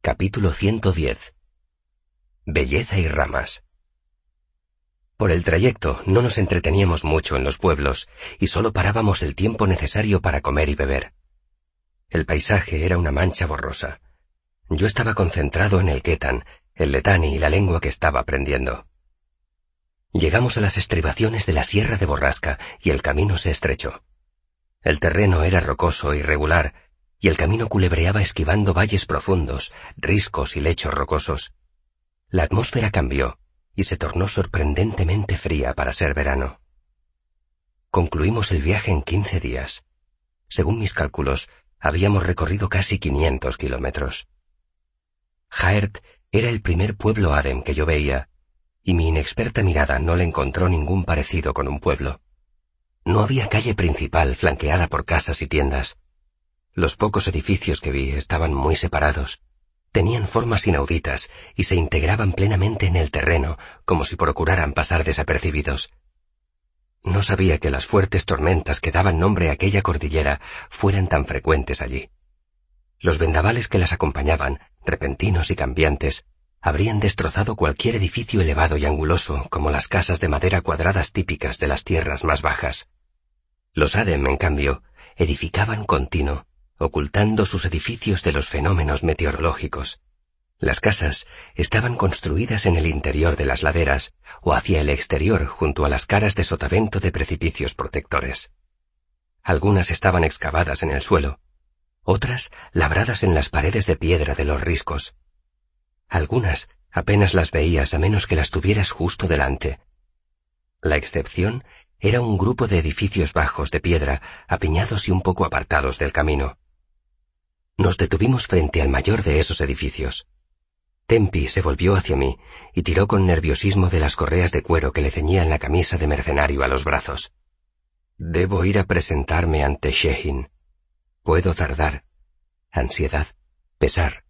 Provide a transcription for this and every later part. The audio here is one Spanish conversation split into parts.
Capítulo 110 Belleza y ramas Por el trayecto no nos entreteníamos mucho en los pueblos y solo parábamos el tiempo necesario para comer y beber. El paisaje era una mancha borrosa. Yo estaba concentrado en el ketan, el letani y la lengua que estaba aprendiendo. Llegamos a las estribaciones de la Sierra de Borrasca y el camino se estrechó. El terreno era rocoso y regular, y el camino culebreaba esquivando valles profundos, riscos y lechos rocosos. La atmósfera cambió y se tornó sorprendentemente fría para ser verano. Concluimos el viaje en quince días. Según mis cálculos, habíamos recorrido casi quinientos kilómetros. Jaert era el primer pueblo Adem que yo veía, y mi inexperta mirada no le encontró ningún parecido con un pueblo. No había calle principal flanqueada por casas y tiendas. Los pocos edificios que vi estaban muy separados. Tenían formas inauditas y se integraban plenamente en el terreno, como si procuraran pasar desapercibidos. No sabía que las fuertes tormentas que daban nombre a aquella cordillera fueran tan frecuentes allí. Los vendavales que las acompañaban, repentinos y cambiantes, habrían destrozado cualquier edificio elevado y anguloso como las casas de madera cuadradas típicas de las tierras más bajas. Los Adem, en cambio, edificaban continuo, ocultando sus edificios de los fenómenos meteorológicos. Las casas estaban construidas en el interior de las laderas o hacia el exterior junto a las caras de sotavento de precipicios protectores. Algunas estaban excavadas en el suelo, otras labradas en las paredes de piedra de los riscos. Algunas apenas las veías a menos que las tuvieras justo delante. La excepción era un grupo de edificios bajos de piedra, apiñados y un poco apartados del camino. Nos detuvimos frente al mayor de esos edificios. Tempi se volvió hacia mí y tiró con nerviosismo de las correas de cuero que le ceñían la camisa de mercenario a los brazos. Debo ir a presentarme ante Shehin. Puedo tardar. Ansiedad. Pesar.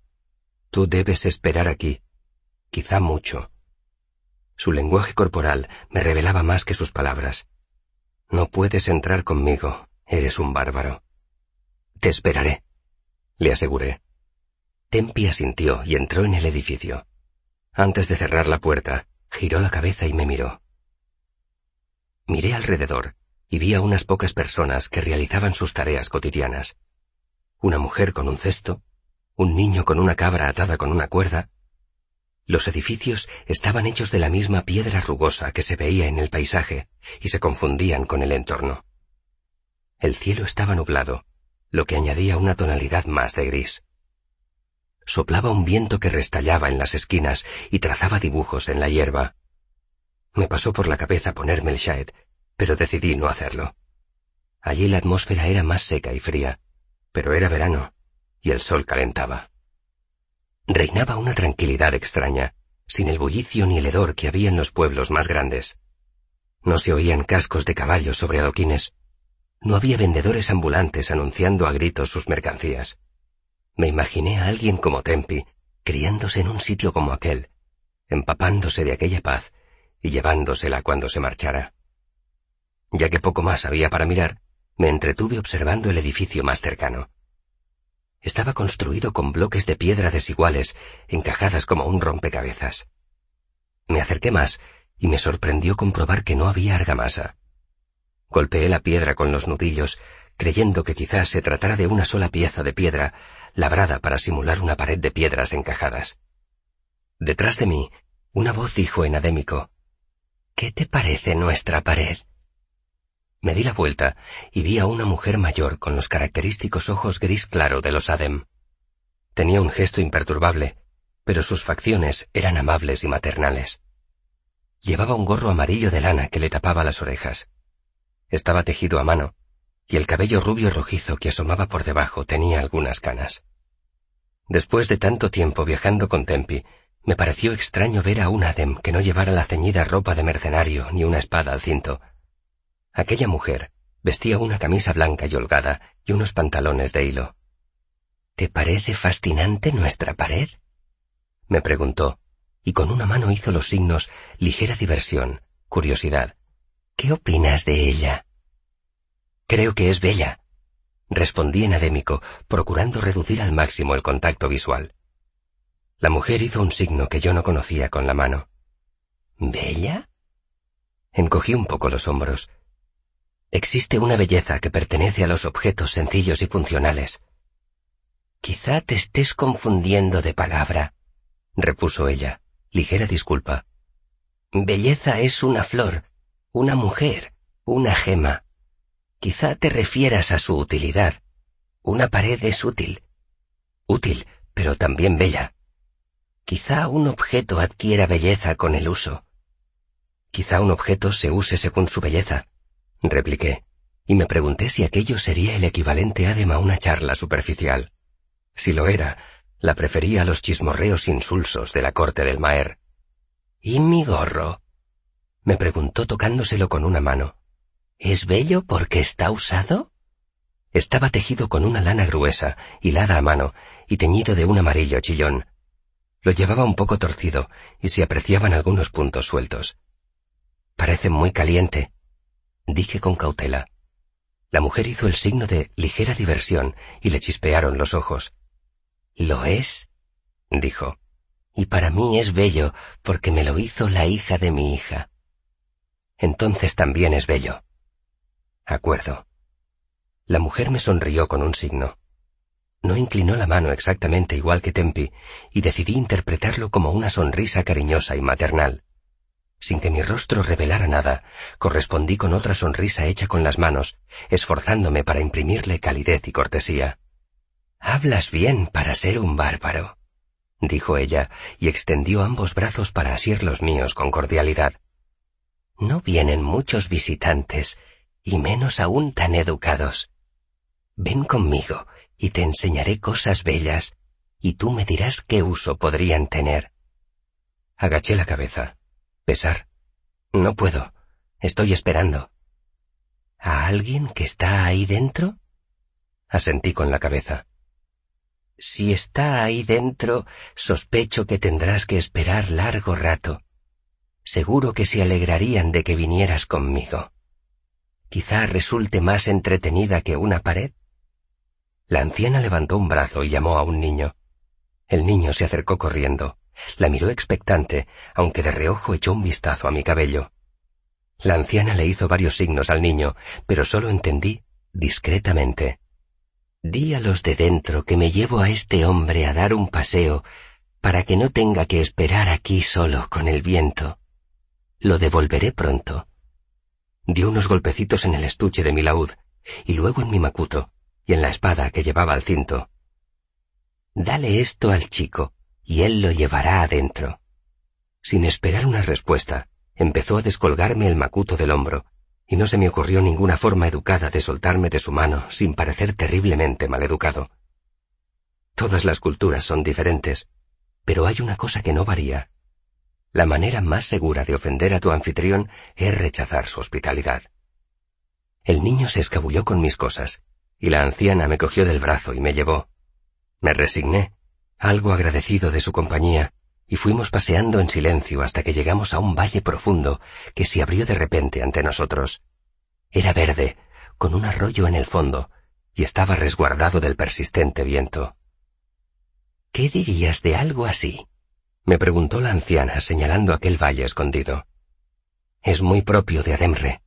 Tú debes esperar aquí. Quizá mucho. Su lenguaje corporal me revelaba más que sus palabras. No puedes entrar conmigo, eres un bárbaro. Te esperaré, le aseguré. Tempi asintió y entró en el edificio. Antes de cerrar la puerta, giró la cabeza y me miró. Miré alrededor y vi a unas pocas personas que realizaban sus tareas cotidianas. Una mujer con un cesto, un niño con una cabra atada con una cuerda. Los edificios estaban hechos de la misma piedra rugosa que se veía en el paisaje, y se confundían con el entorno. El cielo estaba nublado, lo que añadía una tonalidad más de gris. Soplaba un viento que restallaba en las esquinas y trazaba dibujos en la hierba. Me pasó por la cabeza ponerme el shaed, pero decidí no hacerlo. Allí la atmósfera era más seca y fría, pero era verano, y el sol calentaba. Reinaba una tranquilidad extraña, sin el bullicio ni el hedor que había en los pueblos más grandes. No se oían cascos de caballos sobre adoquines. No había vendedores ambulantes anunciando a gritos sus mercancías. Me imaginé a alguien como Tempi, criándose en un sitio como aquel, empapándose de aquella paz y llevándosela cuando se marchara. Ya que poco más había para mirar, me entretuve observando el edificio más cercano. Estaba construido con bloques de piedra desiguales, encajadas como un rompecabezas. Me acerqué más y me sorprendió comprobar que no había argamasa. Golpeé la piedra con los nudillos, creyendo que quizás se tratara de una sola pieza de piedra, labrada para simular una pared de piedras encajadas. Detrás de mí, una voz dijo en adémico, ¿Qué te parece nuestra pared? Me di la vuelta y vi a una mujer mayor con los característicos ojos gris claro de los Adem. Tenía un gesto imperturbable, pero sus facciones eran amables y maternales. Llevaba un gorro amarillo de lana que le tapaba las orejas. Estaba tejido a mano, y el cabello rubio rojizo que asomaba por debajo tenía algunas canas. Después de tanto tiempo viajando con Tempi, me pareció extraño ver a un Adem que no llevara la ceñida ropa de mercenario ni una espada al cinto, Aquella mujer vestía una camisa blanca y holgada y unos pantalones de hilo. ¿Te parece fascinante nuestra pared? me preguntó, y con una mano hizo los signos ligera diversión, curiosidad. ¿Qué opinas de ella? Creo que es bella, respondí en adémico, procurando reducir al máximo el contacto visual. La mujer hizo un signo que yo no conocía con la mano. ¿Bella? Encogí un poco los hombros. Existe una belleza que pertenece a los objetos sencillos y funcionales. Quizá te estés confundiendo de palabra, repuso ella, ligera disculpa. Belleza es una flor, una mujer, una gema. Quizá te refieras a su utilidad. Una pared es útil. Útil, pero también bella. Quizá un objeto adquiera belleza con el uso. Quizá un objeto se use según su belleza, repliqué, y me pregunté si aquello sería el equivalente a a una charla superficial. Si lo era, la prefería a los chismorreos insulsos de la corte del Maer. ¿Y mi gorro? Me preguntó tocándoselo con una mano. ¿Es bello porque está usado? Estaba tejido con una lana gruesa, hilada a mano, y teñido de un amarillo chillón. Lo llevaba un poco torcido, y se apreciaban algunos puntos sueltos. Parece muy caliente, dije con cautela. La mujer hizo el signo de ligera diversión y le chispearon los ojos. ¿Lo es? dijo. Y para mí es bello porque me lo hizo la hija de mi hija. Entonces también es bello. Acuerdo. La mujer me sonrió con un signo. No inclinó la mano exactamente igual que Tempi, y decidí interpretarlo como una sonrisa cariñosa y maternal. Sin que mi rostro revelara nada, correspondí con otra sonrisa hecha con las manos, esforzándome para imprimirle calidez y cortesía. Hablas bien para ser un bárbaro, dijo ella, y extendió ambos brazos para asir los míos con cordialidad. No vienen muchos visitantes, y menos aún tan educados. Ven conmigo, y te enseñaré cosas bellas, y tú me dirás qué uso podrían tener. Agaché la cabeza. Pesar. No puedo. Estoy esperando. ¿A alguien que está ahí dentro? Asentí con la cabeza. Si está ahí dentro, sospecho que tendrás que esperar largo rato. Seguro que se alegrarían de que vinieras conmigo. Quizá resulte más entretenida que una pared. La anciana levantó un brazo y llamó a un niño. El niño se acercó corriendo. La miró expectante, aunque de reojo echó un vistazo a mi cabello. La anciana le hizo varios signos al niño, pero solo entendí discretamente. Di a los de dentro que me llevo a este hombre a dar un paseo para que no tenga que esperar aquí solo con el viento. Lo devolveré pronto. Dio unos golpecitos en el estuche de mi laúd, y luego en mi macuto, y en la espada que llevaba al cinto. Dale esto al chico, y él lo llevará adentro. Sin esperar una respuesta, empezó a descolgarme el macuto del hombro, y no se me ocurrió ninguna forma educada de soltarme de su mano sin parecer terriblemente maleducado. Todas las culturas son diferentes, pero hay una cosa que no varía. La manera más segura de ofender a tu anfitrión es rechazar su hospitalidad. El niño se escabulló con mis cosas, y la anciana me cogió del brazo y me llevó. Me resigné, algo agradecido de su compañía, y fuimos paseando en silencio hasta que llegamos a un valle profundo que se abrió de repente ante nosotros. Era verde, con un arroyo en el fondo, y estaba resguardado del persistente viento. ¿Qué dirías de algo así? Me preguntó la anciana señalando aquel valle escondido. Es muy propio de Ademre.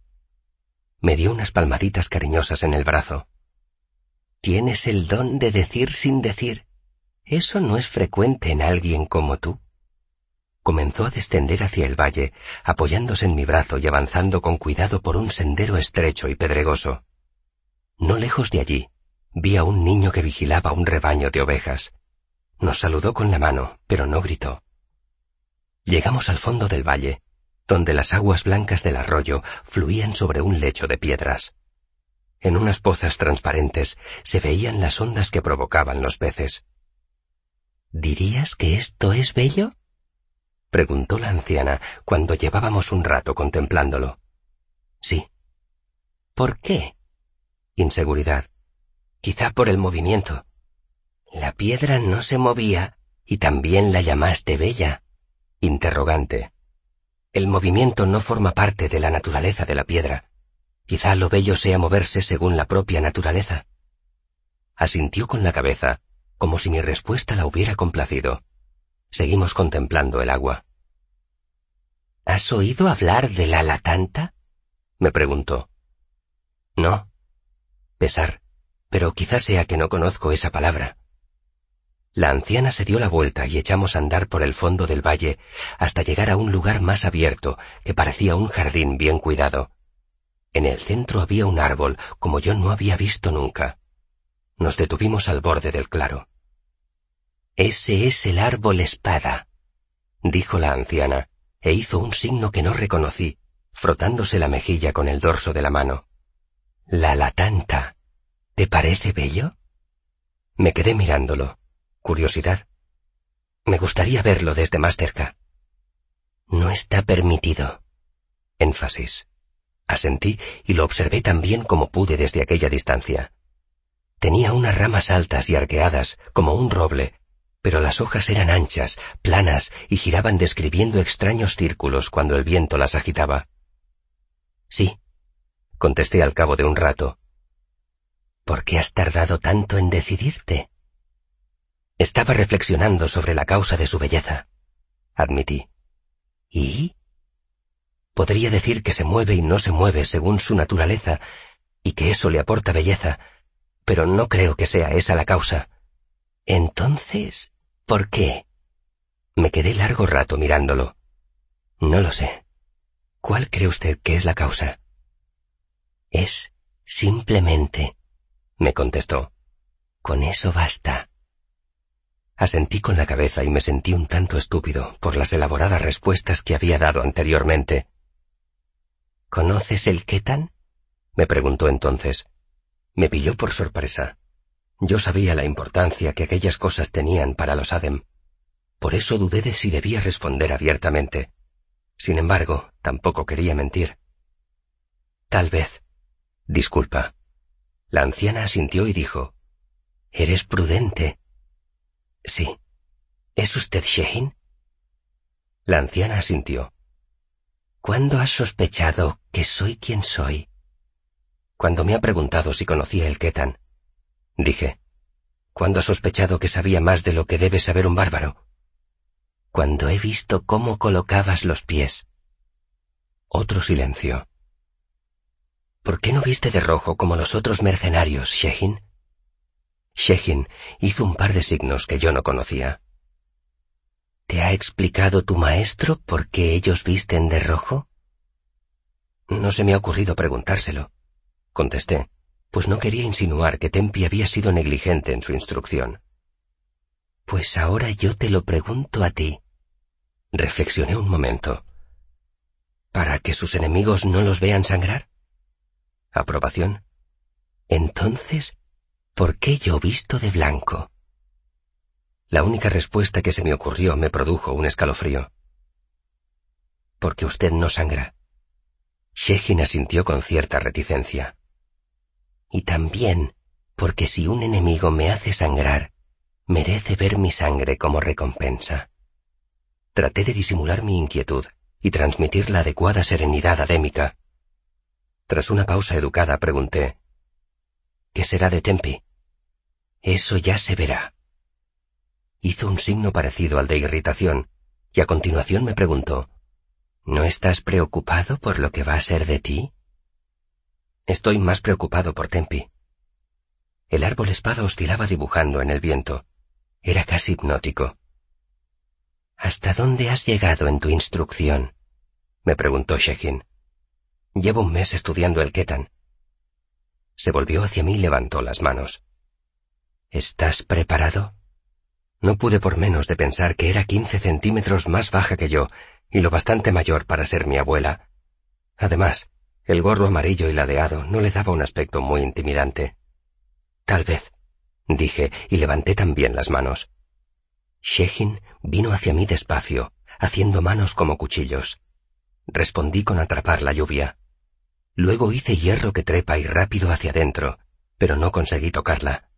Me dio unas palmaditas cariñosas en el brazo. Tienes el don de decir sin decir, eso no es frecuente en alguien como tú. Comenzó a descender hacia el valle, apoyándose en mi brazo y avanzando con cuidado por un sendero estrecho y pedregoso. No lejos de allí, vi a un niño que vigilaba un rebaño de ovejas. Nos saludó con la mano, pero no gritó. Llegamos al fondo del valle, donde las aguas blancas del arroyo fluían sobre un lecho de piedras. En unas pozas transparentes se veían las ondas que provocaban los peces. ¿Dirías que esto es bello? preguntó la anciana cuando llevábamos un rato contemplándolo. Sí. ¿Por qué? Inseguridad. Quizá por el movimiento. La piedra no se movía y también la llamaste bella. Interrogante. El movimiento no forma parte de la naturaleza de la piedra. Quizá lo bello sea moverse según la propia naturaleza. Asintió con la cabeza como si mi respuesta la hubiera complacido. Seguimos contemplando el agua. ¿Has oído hablar de la latanta? me preguntó. No. Pesar, pero quizás sea que no conozco esa palabra. La anciana se dio la vuelta y echamos a andar por el fondo del valle hasta llegar a un lugar más abierto que parecía un jardín bien cuidado. En el centro había un árbol como yo no había visto nunca. Nos detuvimos al borde del claro. Ese es el árbol espada, dijo la anciana, e hizo un signo que no reconocí, frotándose la mejilla con el dorso de la mano. La latanta. ¿Te parece bello? Me quedé mirándolo. Curiosidad. Me gustaría verlo desde más cerca. No está permitido. Énfasis. Asentí y lo observé tan bien como pude desde aquella distancia. Tenía unas ramas altas y arqueadas, como un roble, pero las hojas eran anchas, planas y giraban describiendo extraños círculos cuando el viento las agitaba. Sí, contesté al cabo de un rato. ¿Por qué has tardado tanto en decidirte? Estaba reflexionando sobre la causa de su belleza, admití. ¿Y? Podría decir que se mueve y no se mueve según su naturaleza, y que eso le aporta belleza, pero no creo que sea esa la causa. Entonces, ¿por qué? Me quedé largo rato mirándolo. No lo sé. ¿Cuál cree usted que es la causa? Es simplemente, me contestó. Con eso basta. Asentí con la cabeza y me sentí un tanto estúpido por las elaboradas respuestas que había dado anteriormente. ¿Conoces el Ketan? me preguntó entonces. Me pilló por sorpresa. Yo sabía la importancia que aquellas cosas tenían para los Adem. Por eso dudé de si debía responder abiertamente. Sin embargo, tampoco quería mentir. Tal vez. Disculpa. La anciana asintió y dijo, Eres prudente. Sí. ¿Es usted Shehin? La anciana asintió. ¿Cuándo has sospechado que soy quien soy? Cuando me ha preguntado si conocía el Ketan. Dije. ¿Cuándo ha sospechado que sabía más de lo que debe saber un bárbaro? Cuando he visto cómo colocabas los pies. Otro silencio. ¿Por qué no viste de rojo como los otros mercenarios, Shehin? Shehin hizo un par de signos que yo no conocía. ¿Te ha explicado tu maestro por qué ellos visten de rojo? No se me ha ocurrido preguntárselo, contesté, pues no quería insinuar que Tempi había sido negligente en su instrucción. Pues ahora yo te lo pregunto a ti. Reflexioné un momento. ¿Para que sus enemigos no los vean sangrar? ¿Aprobación? Entonces, ¿por qué yo visto de blanco? La única respuesta que se me ocurrió me produjo un escalofrío. Porque usted no sangra. Shehin asintió con cierta reticencia. Y también porque si un enemigo me hace sangrar, merece ver mi sangre como recompensa. Traté de disimular mi inquietud y transmitir la adecuada serenidad adémica. Tras una pausa educada pregunté, ¿Qué será de Tempi? Eso ya se verá. Hizo un signo parecido al de irritación, y a continuación me preguntó, ¿No estás preocupado por lo que va a ser de ti? Estoy más preocupado por Tempi. El árbol espada oscilaba dibujando en el viento. Era casi hipnótico. ¿Hasta dónde has llegado en tu instrucción? me preguntó Shekin. Llevo un mes estudiando el Ketan. Se volvió hacia mí y levantó las manos. ¿Estás preparado? No pude por menos de pensar que era quince centímetros más baja que yo y lo bastante mayor para ser mi abuela. Además, el gorro amarillo y ladeado no le daba un aspecto muy intimidante. Tal vez, dije, y levanté también las manos. Shehin vino hacia mí despacio, haciendo manos como cuchillos. Respondí con atrapar la lluvia. Luego hice hierro que trepa y rápido hacia adentro, pero no conseguí tocarla.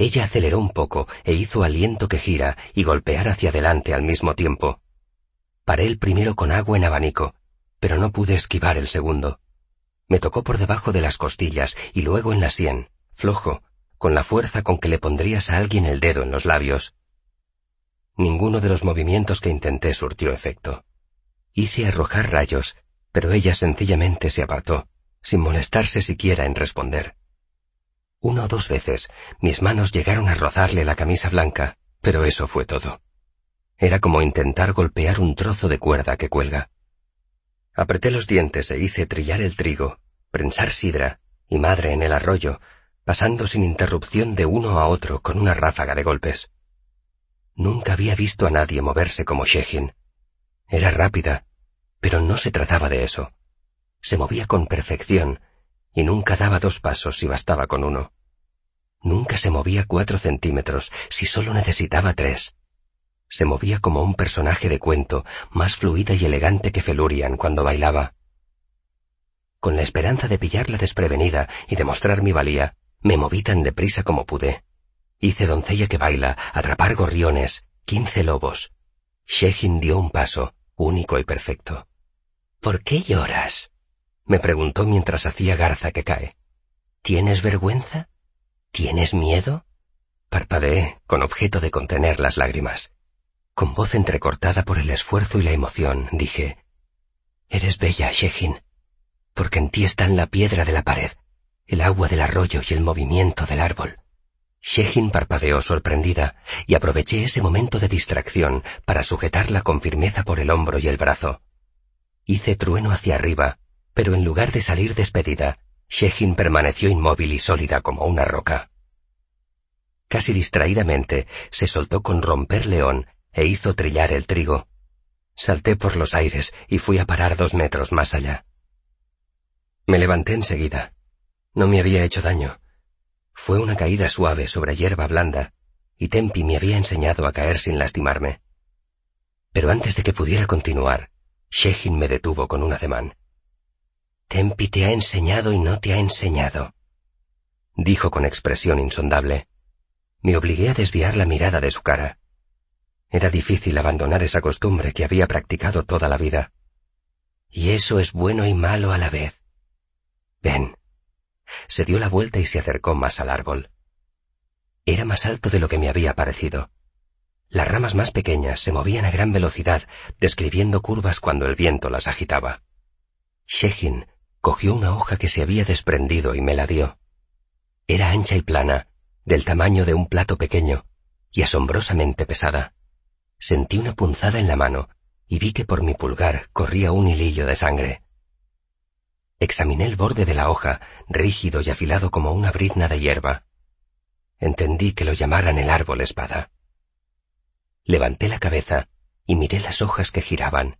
Ella aceleró un poco e hizo aliento que gira y golpear hacia adelante al mismo tiempo. Paré el primero con agua en abanico, pero no pude esquivar el segundo. Me tocó por debajo de las costillas y luego en la sien, flojo, con la fuerza con que le pondrías a alguien el dedo en los labios. Ninguno de los movimientos que intenté surtió efecto. Hice arrojar rayos, pero ella sencillamente se apartó, sin molestarse siquiera en responder. Una o dos veces mis manos llegaron a rozarle la camisa blanca, pero eso fue todo. Era como intentar golpear un trozo de cuerda que cuelga. Apreté los dientes e hice trillar el trigo, prensar sidra y madre en el arroyo, pasando sin interrupción de uno a otro con una ráfaga de golpes. Nunca había visto a nadie moverse como Shehin. Era rápida, pero no se trataba de eso. Se movía con perfección y nunca daba dos pasos si bastaba con uno. Nunca se movía cuatro centímetros si solo necesitaba tres. Se movía como un personaje de cuento, más fluida y elegante que Felurian cuando bailaba. Con la esperanza de pillarla desprevenida y demostrar mi valía, me moví tan deprisa como pude. Hice doncella que baila, atrapar gorriones, quince lobos. Shehin dio un paso, único y perfecto. ¿Por qué lloras? Me preguntó mientras hacía garza que cae. ¿Tienes vergüenza? ¿Tienes miedo? Parpadeé, con objeto de contener las lágrimas. Con voz entrecortada por el esfuerzo y la emoción, dije, Eres bella, Shehin, porque en ti están la piedra de la pared, el agua del arroyo y el movimiento del árbol. Shehin parpadeó sorprendida y aproveché ese momento de distracción para sujetarla con firmeza por el hombro y el brazo. Hice trueno hacia arriba, pero en lugar de salir despedida, Shehin permaneció inmóvil y sólida como una roca. Casi distraídamente se soltó con romper león e hizo trillar el trigo. Salté por los aires y fui a parar dos metros más allá. Me levanté enseguida. No me había hecho daño fue una caída suave sobre hierba blanda, y Tempi me había enseñado a caer sin lastimarme. Pero antes de que pudiera continuar, Shehin me detuvo con un ademán. Tempi te ha enseñado y no te ha enseñado, dijo con expresión insondable. Me obligué a desviar la mirada de su cara. Era difícil abandonar esa costumbre que había practicado toda la vida. Y eso es bueno y malo a la vez. Ven, se dio la vuelta y se acercó más al árbol. Era más alto de lo que me había parecido. Las ramas más pequeñas se movían a gran velocidad, describiendo curvas cuando el viento las agitaba. Shehin cogió una hoja que se había desprendido y me la dio. Era ancha y plana, del tamaño de un plato pequeño, y asombrosamente pesada. Sentí una punzada en la mano y vi que por mi pulgar corría un hilillo de sangre. Examiné el borde de la hoja, rígido y afilado como una brizna de hierba. Entendí que lo llamaran el árbol espada. Levanté la cabeza y miré las hojas que giraban.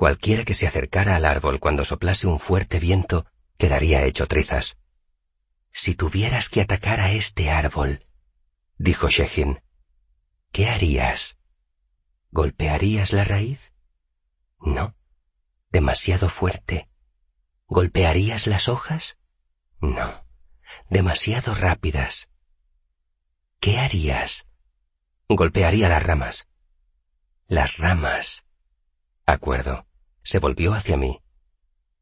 Cualquiera que se acercara al árbol cuando soplase un fuerte viento quedaría hecho trizas. Si tuvieras que atacar a este árbol, dijo Shehin, ¿qué harías? ¿Golpearías la raíz? No, demasiado fuerte. ¿Golpearías las hojas? No, demasiado rápidas. ¿Qué harías? Golpearía las ramas. Las ramas. Acuerdo. Se volvió hacia mí.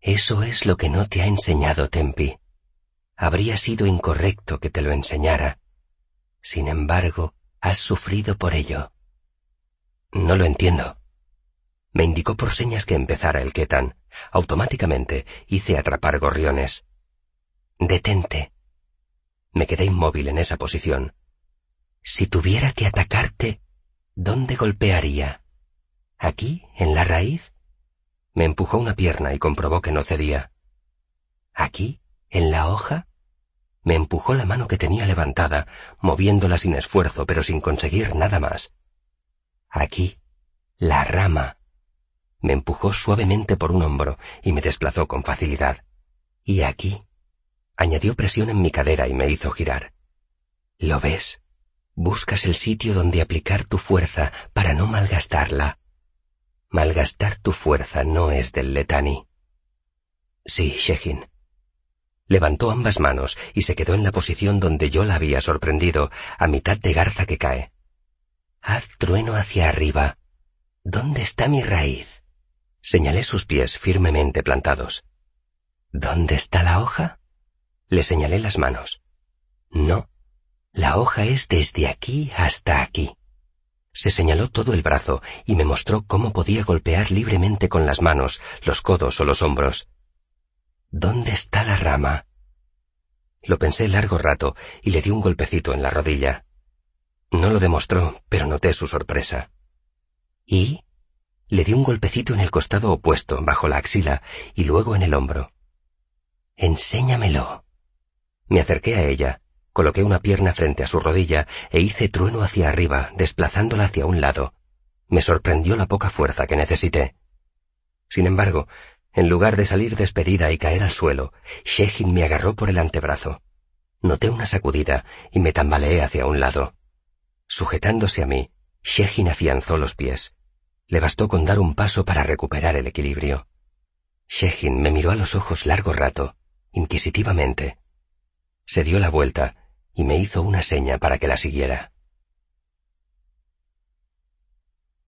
Eso es lo que no te ha enseñado Tempi. Habría sido incorrecto que te lo enseñara. Sin embargo, has sufrido por ello. No lo entiendo. Me indicó por señas que empezara el Ketan. Automáticamente hice atrapar gorriones. Detente. Me quedé inmóvil en esa posición. Si tuviera que atacarte, ¿dónde golpearía? ¿Aquí, en la raíz? Me empujó una pierna y comprobó que no cedía. ¿Aquí, en la hoja? Me empujó la mano que tenía levantada, moviéndola sin esfuerzo pero sin conseguir nada más. Aquí, la rama. Me empujó suavemente por un hombro y me desplazó con facilidad. Y aquí. Añadió presión en mi cadera y me hizo girar. ¿Lo ves? Buscas el sitio donde aplicar tu fuerza para no malgastarla. Malgastar tu fuerza no es del letani. Sí, Shehin. Levantó ambas manos y se quedó en la posición donde yo la había sorprendido, a mitad de garza que cae. Haz trueno hacia arriba. ¿Dónde está mi raíz? Señalé sus pies firmemente plantados. ¿Dónde está la hoja? Le señalé las manos. No, la hoja es desde aquí hasta aquí. Se señaló todo el brazo y me mostró cómo podía golpear libremente con las manos, los codos o los hombros. ¿Dónde está la rama? Lo pensé largo rato y le di un golpecito en la rodilla. No lo demostró, pero noté su sorpresa. ¿Y? Le di un golpecito en el costado opuesto, bajo la axila, y luego en el hombro. Enséñamelo. Me acerqué a ella, coloqué una pierna frente a su rodilla e hice trueno hacia arriba, desplazándola hacia un lado. Me sorprendió la poca fuerza que necesité. Sin embargo, en lugar de salir despedida y caer al suelo, Shehin me agarró por el antebrazo. Noté una sacudida y me tambaleé hacia un lado. Sujetándose a mí, Shehin afianzó los pies. Le bastó con dar un paso para recuperar el equilibrio. Shehin me miró a los ojos largo rato, inquisitivamente. Se dio la vuelta y me hizo una seña para que la siguiera.